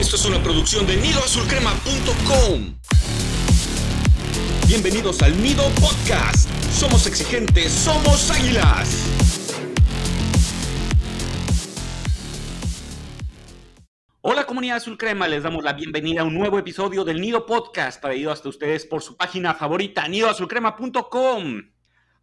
Esto es una producción de nidoazulcrema.com. Bienvenidos al Nido Podcast. Somos exigentes, somos águilas. Hola comunidad azul crema, les damos la bienvenida a un nuevo episodio del Nido Podcast traído hasta ustedes por su página favorita, nidoazulcrema.com.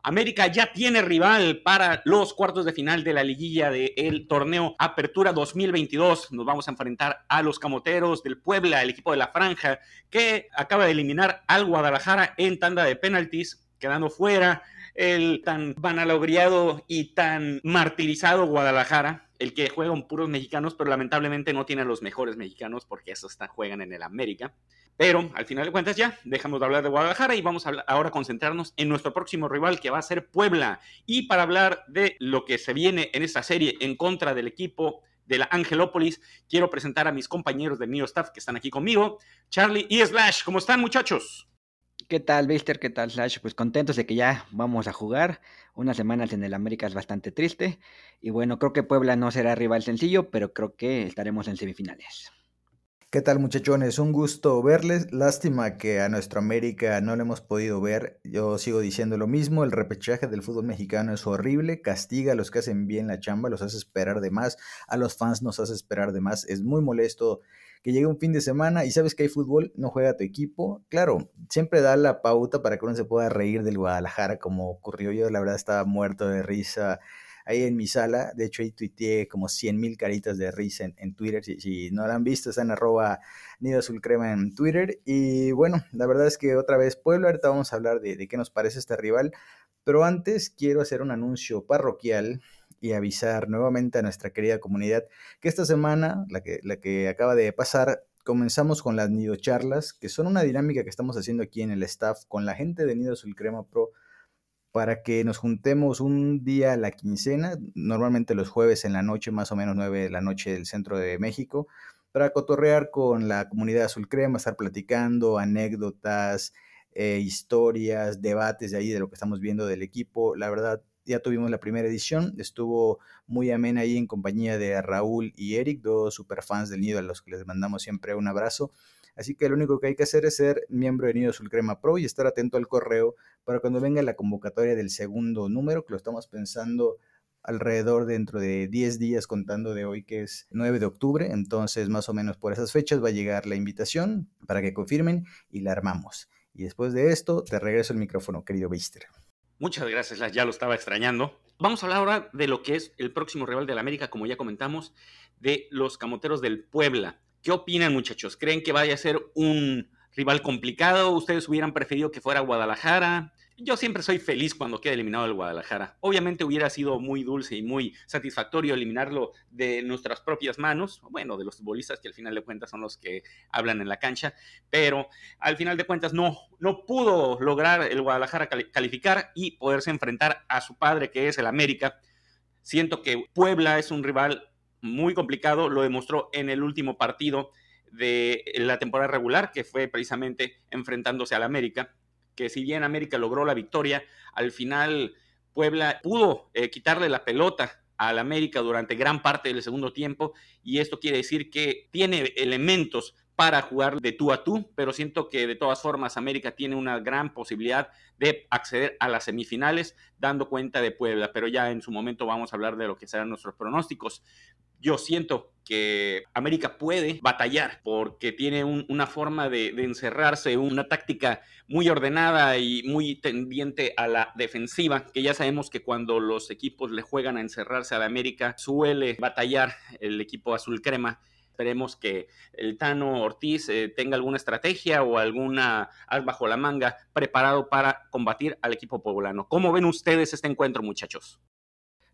América ya tiene rival para los cuartos de final de la liguilla del torneo Apertura 2022. Nos vamos a enfrentar a los Camoteros del Puebla, el equipo de la Franja, que acaba de eliminar al Guadalajara en tanda de penaltis, quedando fuera el tan vanalogriado y tan martirizado Guadalajara, el que juega con puros mexicanos, pero lamentablemente no tiene a los mejores mexicanos porque esos están, juegan en el América. Pero al final de cuentas ya, dejamos de hablar de Guadalajara y vamos a ahora concentrarnos en nuestro próximo rival que va a ser Puebla. Y para hablar de lo que se viene en esta serie en contra del equipo de la Angelópolis, quiero presentar a mis compañeros del Neo Staff que están aquí conmigo, Charlie y Slash. ¿Cómo están muchachos? ¿Qué tal, Mister? ¿Qué tal, Slash? Pues contentos de que ya vamos a jugar. Unas semanas en el América es bastante triste. Y bueno, creo que Puebla no será rival sencillo, pero creo que estaremos en semifinales. ¿Qué tal muchachones? Un gusto verles. Lástima que a nuestro América no lo hemos podido ver. Yo sigo diciendo lo mismo. El repechaje del fútbol mexicano es horrible. Castiga a los que hacen bien la chamba, los hace esperar de más. A los fans nos hace esperar de más. Es muy molesto que llegue un fin de semana y sabes que hay fútbol, no juega tu equipo. Claro, siempre da la pauta para que uno se pueda reír del Guadalajara como ocurrió. Yo la verdad estaba muerto de risa ahí en mi sala. De hecho, ahí tuiteé como 100 mil caritas de risa en, Twitter. Si, no la han visto, está en arroba Nido Crema en Twitter. Y bueno, la verdad es que otra vez Pueblo, ahorita vamos a hablar de, qué nos parece este rival. Pero antes quiero hacer un anuncio parroquial y avisar nuevamente a nuestra querida comunidad que esta semana, la que, la que acaba de pasar, comenzamos con las Nido Charlas, que son una dinámica que estamos haciendo aquí en el staff con la gente de Nido Azul Crema Pro para que nos juntemos un día a la quincena, normalmente los jueves en la noche, más o menos 9 de la noche del centro de México, para cotorrear con la comunidad azul crema, estar platicando anécdotas, eh, historias, debates de ahí de lo que estamos viendo del equipo. La verdad, ya tuvimos la primera edición, estuvo muy amena ahí en compañía de Raúl y Eric, dos superfans del Nido a los que les mandamos siempre un abrazo. Así que lo único que hay que hacer es ser miembro de Nido Azul Crema Pro y estar atento al correo para cuando venga la convocatoria del segundo número, que lo estamos pensando alrededor dentro de 10 días contando de hoy que es 9 de octubre, entonces más o menos por esas fechas va a llegar la invitación para que confirmen y la armamos. Y después de esto te regreso el micrófono, querido Beister. Muchas gracias, ya lo estaba extrañando. Vamos a hablar ahora de lo que es el próximo rival de la América, como ya comentamos, de los Camoteros del Puebla. ¿Qué opinan, muchachos? ¿Creen que vaya a ser un rival complicado? ¿Ustedes hubieran preferido que fuera Guadalajara? Yo siempre soy feliz cuando queda eliminado el Guadalajara. Obviamente hubiera sido muy dulce y muy satisfactorio eliminarlo de nuestras propias manos, bueno, de los futbolistas que al final de cuentas son los que hablan en la cancha, pero al final de cuentas no, no pudo lograr el Guadalajara calificar y poderse enfrentar a su padre que es el América. Siento que Puebla es un rival muy complicado, lo demostró en el último partido de la temporada regular, que fue precisamente enfrentándose al América, que si bien América logró la victoria, al final Puebla pudo eh, quitarle la pelota al América durante gran parte del segundo tiempo y esto quiere decir que tiene elementos para jugar de tú a tú, pero siento que de todas formas América tiene una gran posibilidad de acceder a las semifinales dando cuenta de Puebla, pero ya en su momento vamos a hablar de lo que serán nuestros pronósticos. Yo siento que América puede batallar porque tiene una forma de, encerrarse, una táctica muy ordenada y muy tendiente a la defensiva, que ya sabemos que cuando los equipos le juegan a encerrarse a la América suele batallar el equipo azul crema Esperemos que el Tano Ortiz eh, tenga alguna estrategia o alguna as bajo la manga preparado para combatir al equipo poblano. ¿Cómo ven ustedes este encuentro, muchachos?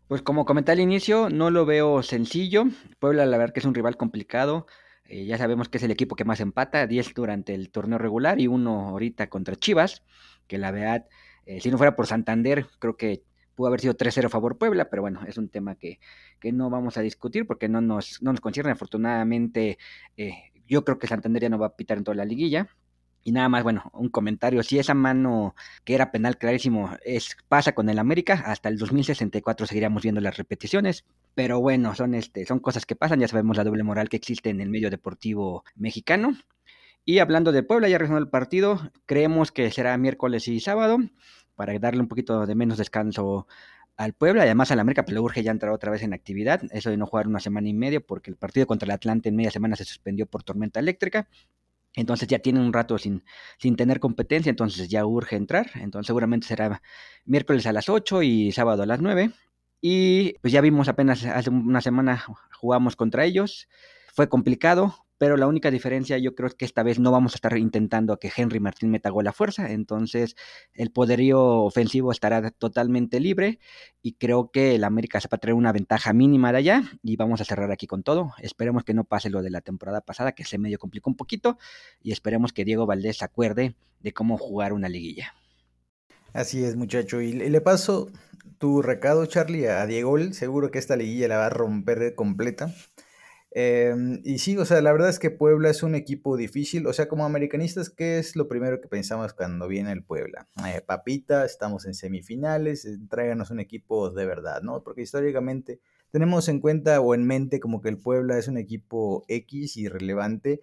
Pues como comenté al inicio, no lo veo sencillo. Puebla, la verdad que es un rival complicado. Eh, ya sabemos que es el equipo que más empata, 10 durante el torneo regular y uno ahorita contra Chivas, que la verdad, eh, si no fuera por Santander, creo que pudo haber sido 3-0 a favor Puebla, pero bueno, es un tema que, no vamos a discutir porque no nos, no nos concierne. Afortunadamente, eh, yo creo que Santander ya no va a pitar en toda la liguilla. Y nada más, bueno, un comentario. Si esa mano que era penal clarísimo es, pasa con el América, hasta el 2064 seguiríamos viendo las repeticiones. Pero bueno, son, este, son cosas que pasan. Ya sabemos la doble moral que existe en el medio deportivo mexicano. Y hablando de Puebla, ya resuelto el partido, creemos que será miércoles y sábado para darle un poquito de menos descanso al Puebla, además al América pues, le urge ya entrar otra vez en actividad, eso de no jugar una semana y media, porque el partido contra el Atlante en media semana se suspendió por tormenta eléctrica, entonces ya tienen un rato sin, sin tener competencia, entonces ya urge entrar, entonces seguramente será miércoles a las 8 y sábado a las 9, y pues ya vimos apenas hace una semana jugamos contra ellos, fue complicado, pero la única diferencia yo creo es que esta vez no vamos a estar intentando que Henry Martín meta gol a fuerza, entonces el poderío ofensivo estará totalmente libre y creo que el América se va a traer una ventaja mínima de allá y vamos a cerrar aquí con todo. Esperemos que no pase lo de la temporada pasada, que se medio complicó un poquito y esperemos que Diego Valdés se acuerde de cómo jugar una liguilla. Así es, muchacho. Y le paso tu recado, Charlie, a Diego. Seguro que esta liguilla la va a romper completa. Em, y sí, o sea, la verdad es que Puebla es un equipo difícil. O sea, como americanistas, ¿qué es lo primero que pensamos cuando viene el Puebla? Eh, papita, estamos en semifinales, eh, tráiganos un equipo de verdad, ¿no? Porque históricamente tenemos en cuenta o en mente como que el Puebla es un equipo X irrelevante.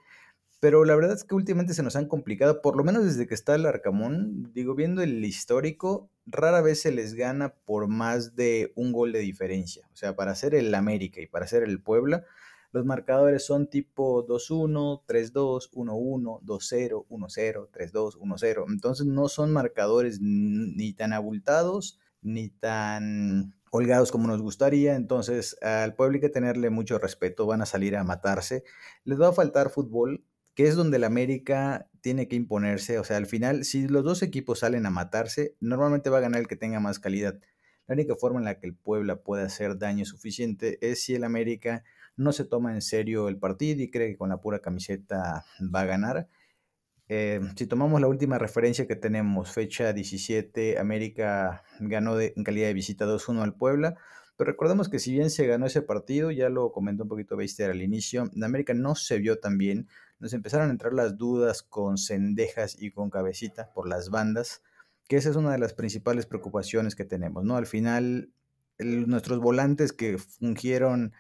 Pero la verdad es que últimamente se nos han complicado, por lo menos desde que está el Arcamón, digo, viendo el histórico, rara vez se les gana por más de un gol de diferencia. O sea, para ser el América y para ser el Puebla, los marcadores son tipo 2-1, 3-2, 1-1, 2-0, 1-0, 3-2, 1-0. Entonces no son marcadores ni tan abultados ni tan holgados como nos gustaría. Entonces al pueblo hay que tenerle mucho respeto. Van a salir a matarse. Les va a faltar fútbol, que es donde el América tiene que imponerse. O sea, al final, si los dos equipos salen a matarse, normalmente va a ganar el que tenga más calidad. La única forma en la que el Puebla puede hacer daño suficiente es si el América no se toma en serio el partido y cree que con la pura camiseta va a ganar. Eh, si tomamos la última referencia que tenemos, fecha 17, América ganó en calidad de visita 2-1 al Puebla, pero recordemos que si bien se ganó ese partido, ya lo comentó un poquito Beister al inicio, América no se vio tan bien, nos empezaron a entrar las dudas con cendejas y con cabecita por las bandas, que esa es una de las principales preocupaciones que tenemos, ¿no? Al final, nuestros volantes que fungieron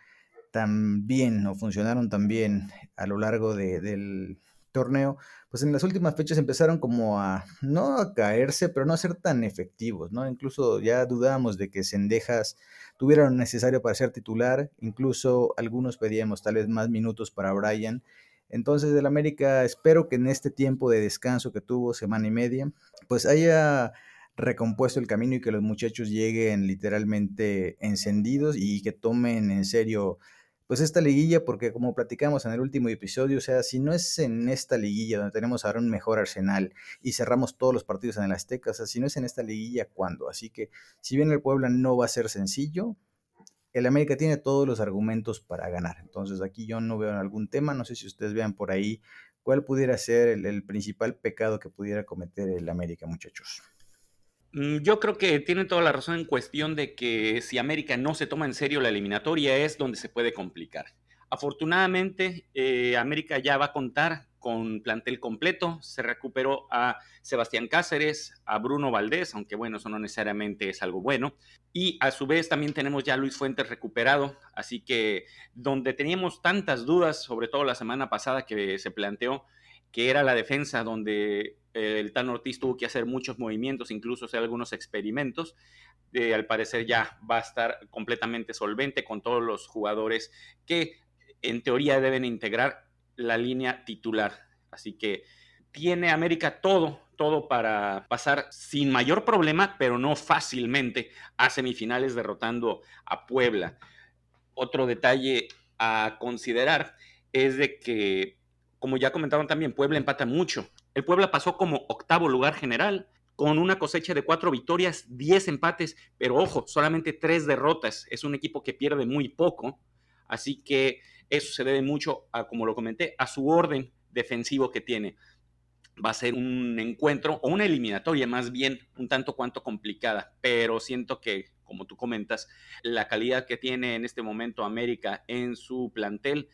tan bien o funcionaron tan bien a lo largo del torneo, pues en las últimas fechas empezaron como a, no a caerse, pero no a ser tan efectivos, ¿no? Incluso ya dudábamos de que Sendejas tuviera lo necesario para ser titular, incluso algunos pedíamos tal vez más minutos para Brian. Entonces del América espero que en este tiempo de descanso que tuvo, semana y media, pues haya recompuesto el camino y que los muchachos lleguen literalmente encendidos y que tomen en serio pues esta liguilla, porque como platicamos en el último episodio, o sea, si no es en esta liguilla donde tenemos ahora un mejor arsenal y cerramos todos los partidos en el Azteca, o sea, si no es en esta liguilla, ¿cuándo? Así que si bien el Puebla no va a ser sencillo, el América tiene todos los argumentos para ganar. Entonces aquí yo no veo algún tema, no sé si ustedes vean por ahí cuál pudiera ser el, el principal pecado que pudiera cometer el América, muchachos. Mm, yo creo que tienen toda la razón en cuestión de que si América no se toma en serio la eliminatoria es donde se puede complicar. Afortunadamente, eh, América ya va a contar con plantel completo. Se recuperó a Sebastián Cáceres, a Bruno Valdés, aunque bueno, eso no necesariamente es algo bueno. Y a su vez también tenemos ya a Luis Fuentes recuperado. Así que donde teníamos tantas dudas, sobre todo la semana pasada que se planteó, que era la defensa donde eh, el Tan Ortiz tuvo que hacer muchos movimientos, incluso hacer algunos experimentos. Eh, al parecer ya va a estar completamente solvente con todos los jugadores que en teoría deben integrar la línea titular. Así que tiene América todo, todo para pasar sin mayor problema, pero no fácilmente a semifinales derrotando a Puebla. Otro detalle a considerar es de que como ya comentaron también, Puebla empata mucho. El Puebla pasó como octavo lugar general, con una cosecha de cuatro victorias, diez empates, pero ojo, solamente tres derrotas. Es un equipo que pierde muy poco, así que eso se debe mucho, a, como lo comenté, a su orden defensivo que tiene. Va a ser un encuentro o una eliminatoria más bien un tanto cuanto complicada, pero siento que, como tú comentas, la calidad que tiene en este momento América en su plantel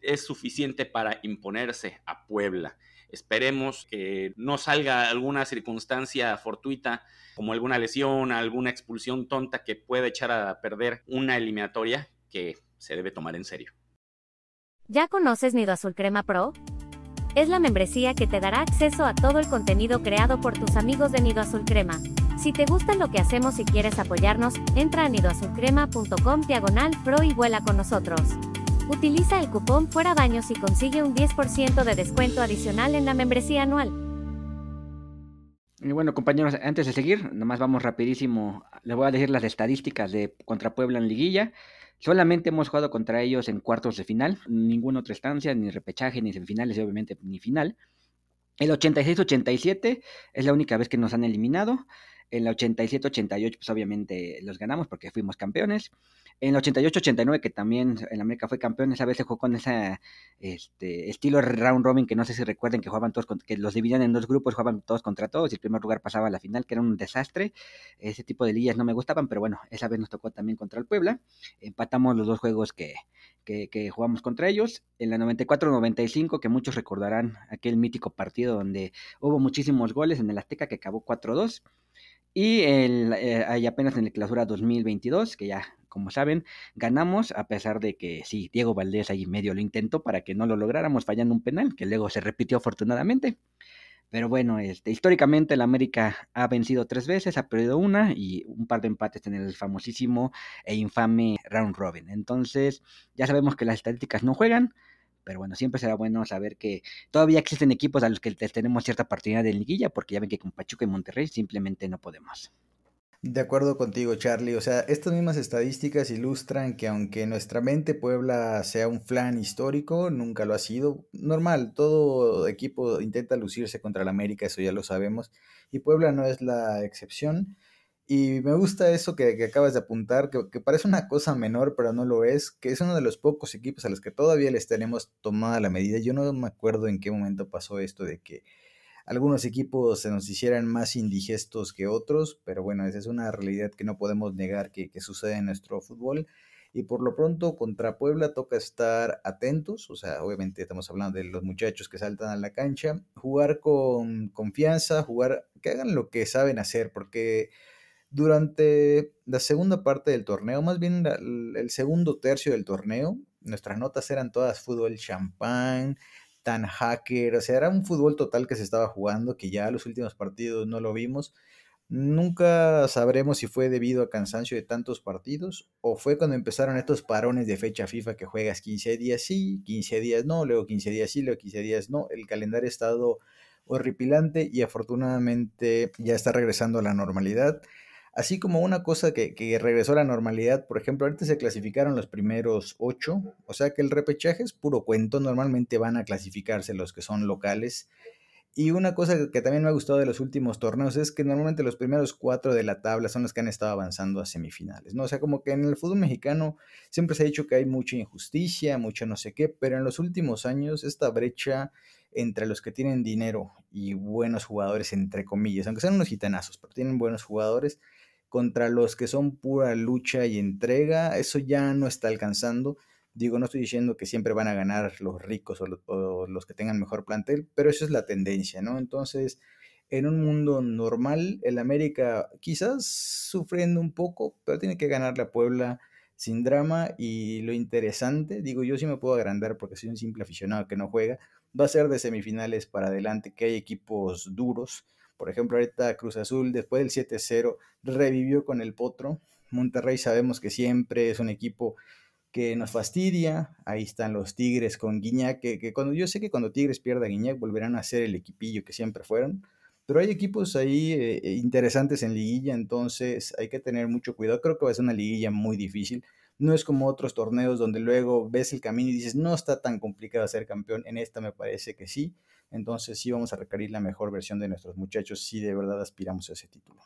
es suficiente para imponerse a Puebla. Esperemos que no salga alguna circunstancia fortuita como alguna lesión, alguna expulsión tonta que pueda echar a perder una eliminatoria que se debe tomar en serio. ¿Ya conoces Nido Azul Crema Pro? Es la membresía que te dará acceso a todo el contenido creado por tus amigos de Nido Azul Crema. Si te gusta lo que hacemos y quieres apoyarnos, entra a nidoazulcrema.com diagonal pro y vuela con nosotros. Utiliza el cupón Fuera Baños y consigue un 10% de descuento adicional en la membresía anual. Y bueno, compañeros, antes de seguir, nomás vamos rapidísimo. Les voy a decir las estadísticas de contra Puebla en liguilla. Solamente hemos jugado contra ellos en cuartos de final, ninguna otra estancia, ni repechaje, ni semifinales, y obviamente ni final. El 86-87 es la única vez que nos han eliminado. En la 87-88, pues obviamente los ganamos porque fuimos campeones. En la 88-89, que también en América fue campeón, esa vez se jugó con ese este, estilo round robin, que no sé si recuerden que jugaban todos, que los dividían en dos grupos, jugaban todos contra todos, y el primer lugar pasaba a la final, que era un desastre. Ese tipo de ligas no me gustaban, pero bueno, esa vez nos tocó también contra el Puebla. Empatamos los dos juegos que, que, que jugamos contra ellos. En la 94-95, que muchos recordarán aquel mítico partido donde hubo muchísimos goles en el Azteca, que acabó 4-2. Y el, eh, apenas en la clausura 2022, que ya, como saben, ganamos, a pesar de que sí, Diego Valdés ahí medio lo intentó para que no lo lográramos fallando un penal, que luego se repitió afortunadamente. Pero bueno, este, históricamente el América ha vencido tres veces, ha perdido una y un par de empates en el famosísimo e infame round robin. Entonces, ya sabemos que las estadísticas no juegan, pero bueno, siempre será bueno saber que todavía existen equipos a los que tenemos cierta partida de liguilla, porque ya ven que con Pachuca y Monterrey simplemente no podemos. De acuerdo contigo, Charlie. O sea, estas mismas estadísticas ilustran que aunque nuestra mente Puebla sea un flan histórico, nunca lo ha sido. Normal, todo equipo intenta lucirse contra el América, eso ya lo sabemos. Y Puebla no es la excepción. Y me gusta eso que, acabas de apuntar, que, parece una cosa menor, pero no lo es, que es uno de los pocos equipos a los que todavía les tenemos tomada la medida. Yo no me acuerdo en qué momento pasó esto de que algunos equipos se nos hicieran más indigestos que otros, pero bueno, esa es una realidad que no podemos negar que, sucede en nuestro fútbol. Y por lo pronto contra Puebla toca estar atentos, o sea, obviamente estamos hablando de los muchachos que saltan a la cancha, jugar con confianza, jugar, que hagan lo que saben hacer, porque durante la segunda parte del torneo, más bien el segundo tercio del torneo, nuestras notas eran todas fútbol champán, tan hacker, o sea, era un fútbol total que se estaba jugando, que ya los últimos partidos no lo vimos. Nunca sabremos si fue debido a cansancio de tantos partidos o fue cuando empezaron estos parones de fecha FIFA que juegas 15 días sí, 15 días no, luego 15 días sí, luego 15 días no. El calendario ha estado horripilante y afortunadamente ya está regresando a la normalidad. Así como una cosa que, regresó a la normalidad, por ejemplo, ahorita se clasificaron los primeros ocho, o sea que el repechaje es puro cuento, normalmente van a clasificarse los que son locales. Y una cosa que también me ha gustado de los últimos torneos es que normalmente los primeros cuatro de la tabla son los que han estado avanzando a semifinales, ¿no? O sea, como que en el fútbol mexicano siempre se ha dicho que hay mucha injusticia, mucho no sé qué, pero en los últimos años esta brecha entre los que tienen dinero y buenos jugadores, entre comillas, aunque sean unos gitanazos, pero tienen buenos jugadores, contra los que son pura lucha y entrega, eso ya no está alcanzando. Digo, no estoy diciendo que siempre van a ganar los ricos o los, que tengan mejor plantel, pero eso es la tendencia, ¿no? Entonces, en un mundo normal, el América quizás sufriendo un poco, pero tiene que ganar la Puebla sin drama y lo interesante, digo, yo sí me puedo agrandar porque soy un simple aficionado que no juega, va a ser de semifinales para adelante, que hay equipos duros, por ejemplo, ahorita Cruz Azul, después del 7-0, revivió con el Potro. Monterrey sabemos que siempre es un equipo que nos fastidia. Ahí están los Tigres con Guiñac, que, cuando yo sé que cuando Tigres pierda Guiñac volverán a ser el equipillo que siempre fueron. Pero hay equipos ahí eh, eh, interesantes en liguilla, entonces hay que tener mucho cuidado. Creo que va a ser una liguilla muy difícil. No es como otros torneos donde luego ves el camino y dices, no está tan complicado ser campeón. En esta me parece que sí. Entonces sí vamos a requerir la mejor versión de nuestros muchachos si de verdad aspiramos a ese título.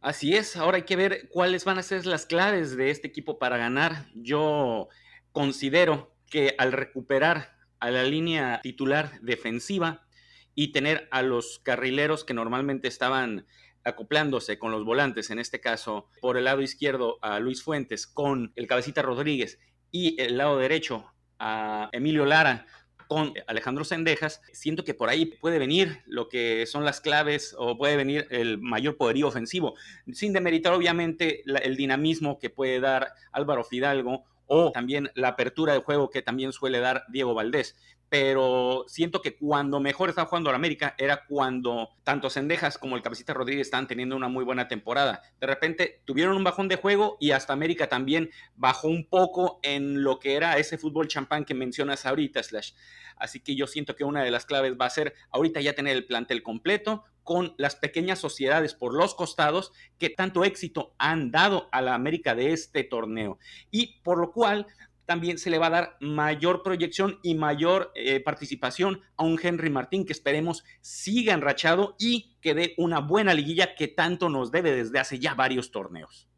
Así es, ahora hay que ver cuáles van a ser las claves de este equipo para ganar. Yo considero que al recuperar a la línea titular defensiva y tener a los carrileros que normalmente estaban acoplándose con los volantes, en este caso por el lado izquierdo a Luis Fuentes con el cabecita Rodríguez y el lado derecho a Emilio Lara con Alejandro Sendejas, siento que por ahí puede venir lo que son las claves o puede venir el mayor poderío ofensivo, sin demeritar obviamente el dinamismo que puede dar Álvaro Fidalgo o también la apertura de juego que también suele dar Diego Valdés pero siento que cuando mejor estaba jugando la América era cuando tanto Sendejas como el Cabecita Rodríguez estaban teniendo una muy buena temporada. De repente tuvieron un bajón de juego y hasta América también bajó un poco en lo que era ese fútbol champán que mencionas ahorita, Slash. Así que yo siento que una de las claves va a ser ahorita ya tener el plantel completo con las pequeñas sociedades por los costados que tanto éxito han dado a la América de este torneo. Y por lo cual también se le va a dar mayor proyección y mayor eh, participación a un Henry Martín que esperemos siga enrachado y que dé una buena liguilla que tanto nos debe desde hace ya varios torneos.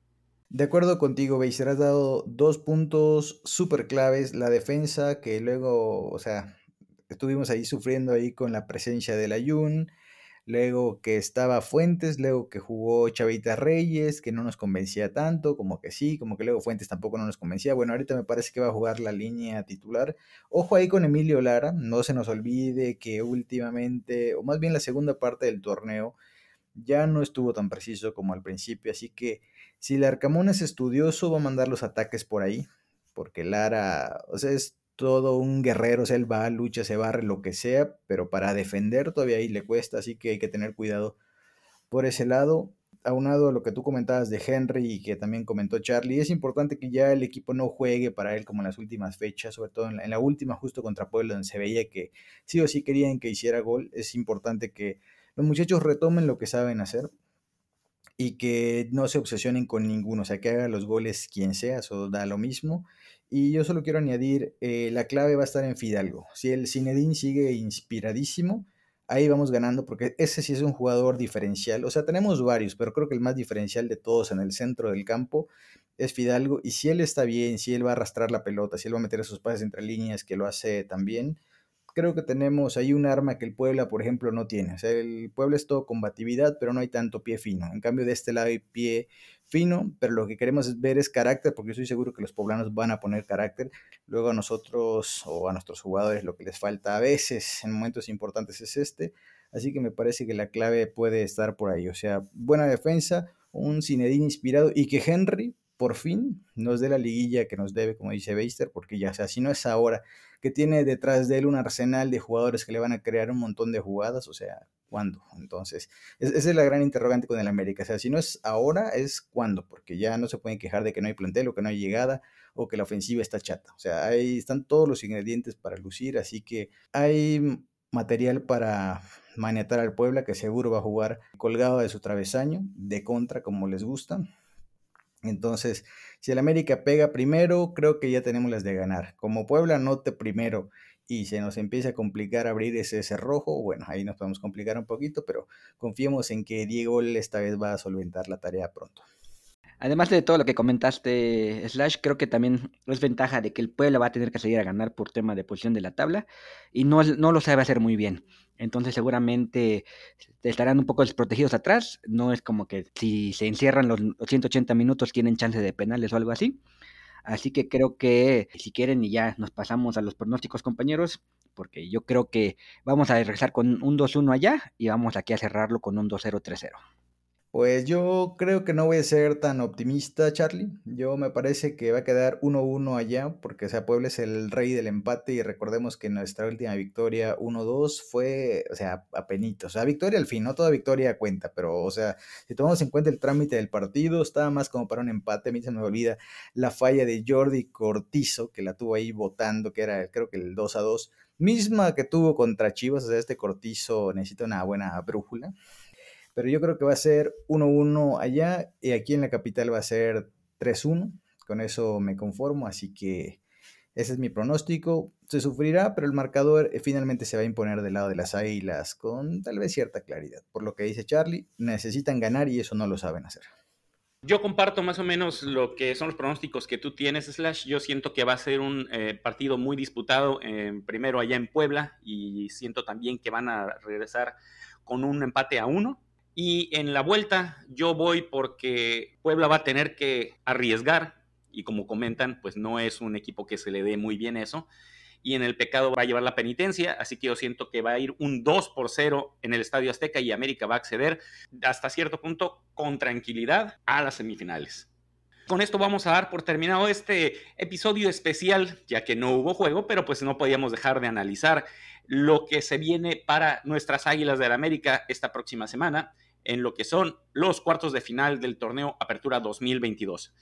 De acuerdo contigo, Beiser, has dado dos puntos súper claves. La defensa, que luego, o sea, estuvimos ahí sufriendo ahí con la presencia del Ayun luego que estaba Fuentes, luego que jugó Chavita Reyes, que no nos convencía tanto, como que sí, como que luego Fuentes tampoco no nos convencía. Bueno, ahorita me parece que va a jugar la línea titular. Ojo ahí con Emilio Lara, no se nos olvide que últimamente, o más bien la segunda parte del torneo, ya no estuvo tan preciso como al principio, así que si el Arcamón es estudioso, va a mandar los ataques por ahí, porque Lara, o sea, es todo un guerrero, o sea, él va, lucha, se barre, lo que sea, pero para defender todavía ahí le cuesta, así que hay que tener cuidado por ese lado. Aunado a lo que tú comentabas de Henry y que también comentó Charlie, es importante que ya el equipo no juegue para él como en las últimas fechas, sobre todo en la, última justo contra Puebla, donde se veía que sí o sí querían que hiciera gol. Es importante que los muchachos retomen lo que saben hacer y que no se obsesionen con ninguno, o sea, que haga los goles quien sea, eso da lo mismo y yo solo quiero añadir, eh, la clave va a estar en Fidalgo. Si el Zinedine sigue inspiradísimo, ahí vamos ganando porque ese sí es un jugador diferencial. O sea, tenemos varios, pero creo que el más diferencial de todos en el centro del campo es Fidalgo. Y si él está bien, si él va a arrastrar la pelota, si él va a meter esos pases entre líneas que lo hace también, creo que tenemos ahí un arma que el Puebla, por ejemplo, no tiene. O sea, el Puebla es todo combatividad, pero no hay tanto pie fino. En cambio, de este lado hay pie fino, pero lo que queremos ver es carácter, porque yo estoy seguro que los poblanos van a poner carácter. Luego a nosotros o a nuestros jugadores lo que les falta a veces en momentos importantes es este. Así que me parece que la clave puede estar por ahí. O sea, buena defensa, un Cinedín inspirado y que Henry por fin nos dé la liguilla que nos debe, como dice Beister, porque ya, sea, si no es ahora, que tiene detrás de él un arsenal de jugadores que le van a crear un montón de jugadas, o sea, ¿cuándo? Entonces, esa es la gran interrogante con el América, o sea, si no es ahora, es cuándo, porque ya no se pueden quejar de que no hay plantel o que no hay llegada o que la ofensiva está chata, o sea, ahí están todos los ingredientes para lucir, así que hay material para maniatar al Puebla, que seguro va a jugar colgado de su travesaño, de contra, como les gusta. Entonces, si el América pega primero, creo que ya tenemos las de ganar. Como Puebla note primero y se nos empieza a complicar abrir ese cerrojo, bueno, ahí nos podemos complicar un poquito, pero confiemos en que Diego esta vez va a solventar la tarea pronto. Además de todo lo que comentaste, Slash, creo que también es ventaja de que el Puebla va a tener que seguir a ganar por tema de posición de la tabla y no, no lo sabe hacer muy bien. Entonces seguramente estarán un poco desprotegidos atrás. No es como que si se encierran los 180 minutos tienen chance de penales o algo así. Así que creo que si quieren y ya nos pasamos a los pronósticos compañeros, porque yo creo que vamos a regresar con un 2-1 allá y vamos aquí a cerrarlo con un 2-0-3-0. Pues yo creo que no voy a ser tan optimista, Charlie. Yo me parece que va a quedar 1-1 allá, porque o sea, Puebla es el rey del empate y recordemos que nuestra última victoria 1-2 fue, o sea, a penito. O sea, victoria al fin, no toda victoria cuenta, pero o sea, si tomamos en cuenta el trámite del partido, estaba más como para un empate. A mí se me olvida la falla de Jordi Cortizo, que la tuvo ahí votando, que era creo que el 2-2, misma que tuvo contra Chivas. O sea, este Cortizo necesita una buena brújula pero yo creo que va a ser 1-1 allá y aquí en la capital va a ser 3-1. Con eso me conformo, así que ese es mi pronóstico. Se sufrirá, pero el marcador eh, finalmente se va a imponer del lado de las águilas con tal vez cierta claridad. Por lo que dice Charlie, necesitan ganar y eso no lo saben hacer. Yo comparto más o menos lo que son los pronósticos que tú tienes, Slash. Yo siento que va a ser un eh, partido muy disputado, primero allá en Puebla, y siento también que van a regresar con un empate a uno. Y en la vuelta yo voy porque Puebla va a tener que arriesgar y como comentan, pues no es un equipo que se le dé muy bien eso. y en el pecado va a llevar la penitencia, así que yo siento que va a ir un 2 por 0 en el Estadio Azteca y América va a acceder hasta cierto punto con tranquilidad a las semifinales. Con esto vamos a dar por terminado este episodio especial, ya que no hubo juego, pero pues no podíamos dejar de analizar lo que se viene para nuestras Águilas del América esta próxima semana en lo que son los cuartos de final del torneo Apertura 2022.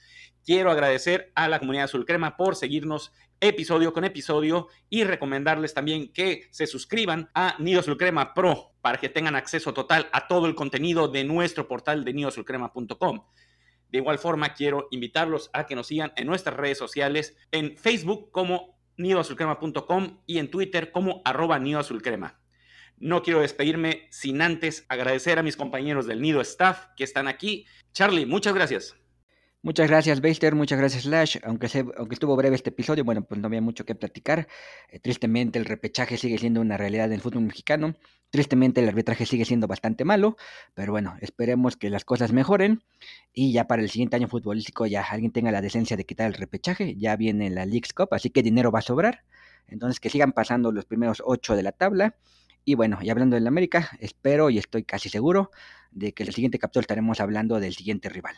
Quiero agradecer a la comunidad Azul Crema por seguirnos episodio con episodio y recomendarles también que se suscriban a Nido Azul Crema Pro para que tengan acceso total a todo el contenido de nuestro portal de nidoazulcrema.com. De igual forma, quiero invitarlos a que nos sigan en nuestras redes sociales, en Facebook como nidoazulcrema.com y en Twitter como arroba nidoazulcrema. No quiero despedirme sin antes agradecer a mis compañeros del Nido Staff que están aquí. Charlie, muchas gracias. Muchas gracias, Beister. Muchas gracias, Slash. Aunque, aunque estuvo breve este episodio, bueno, pues no había mucho que platicar. Eh, tristemente, el repechaje sigue siendo una realidad en el fútbol mexicano. Tristemente, el arbitraje sigue siendo bastante malo. Pero bueno, esperemos que las cosas mejoren. Y ya para el siguiente año futbolístico, ya alguien tenga la decencia de quitar el repechaje. Ya viene la League's Cup, así que dinero va a sobrar. Entonces, que sigan pasando los primeros ocho de la tabla y bueno, y hablando del América, espero y estoy casi seguro de que en el siguiente capítulo estaremos hablando del siguiente rival.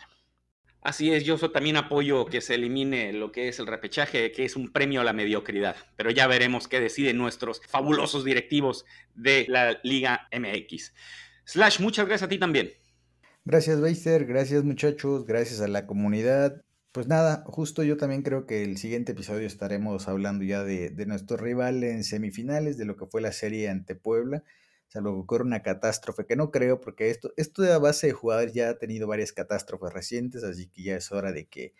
Así es, yo también apoyo que se elimine lo que es el repechaje, que es un premio a la mediocridad. Pero ya veremos qué deciden nuestros fabulosos directivos de la Liga MX. Slash, muchas gracias a ti también. Gracias, Beister. Gracias, muchachos. Gracias a la comunidad. Pues nada, justo yo también creo que el siguiente episodio estaremos hablando ya de, nuestro rival en semifinales, de lo que fue la serie ante Puebla, salvo que ocurre una catástrofe, que no creo, porque esto, esto de base de jugadores ya ha tenido varias catástrofes recientes, así que ya es hora de que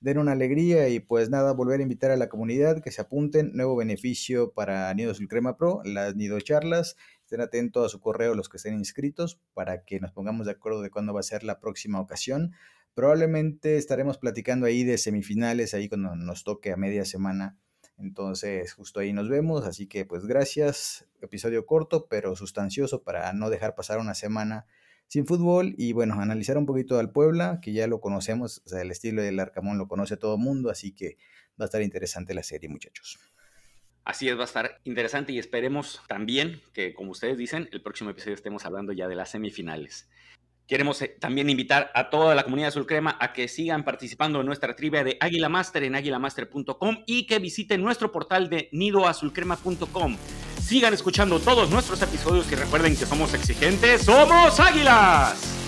den una alegría y pues nada, volver a invitar a la comunidad que se apunten, nuevo beneficio para Nido Crema Pro, las Nido Charlas, estén atentos a su correo los que estén inscritos para que nos pongamos de acuerdo de cuándo va a ser la próxima ocasión. Probablemente estaremos platicando ahí de semifinales, ahí cuando nos toque a media semana. Entonces, justo ahí nos vemos. Así que, pues gracias. Episodio corto, pero sustancioso para no dejar pasar una semana sin fútbol. Y bueno, analizar un poquito al Puebla, que ya lo conocemos. O sea, el estilo del Arcamón lo conoce todo el mundo. Así que va a estar interesante la serie, muchachos. Así es, va a estar interesante y esperemos también que, como ustedes dicen, el próximo episodio estemos hablando ya de las semifinales. Queremos eh, también invitar a toda la comunidad Azul Crema a que sigan participando en nuestra trivia de Águila Master en águilamaster.com y que visiten nuestro portal de nidoazulcrema.com. Sigan escuchando todos nuestros episodios y recuerden que somos exigentes, somos águilas.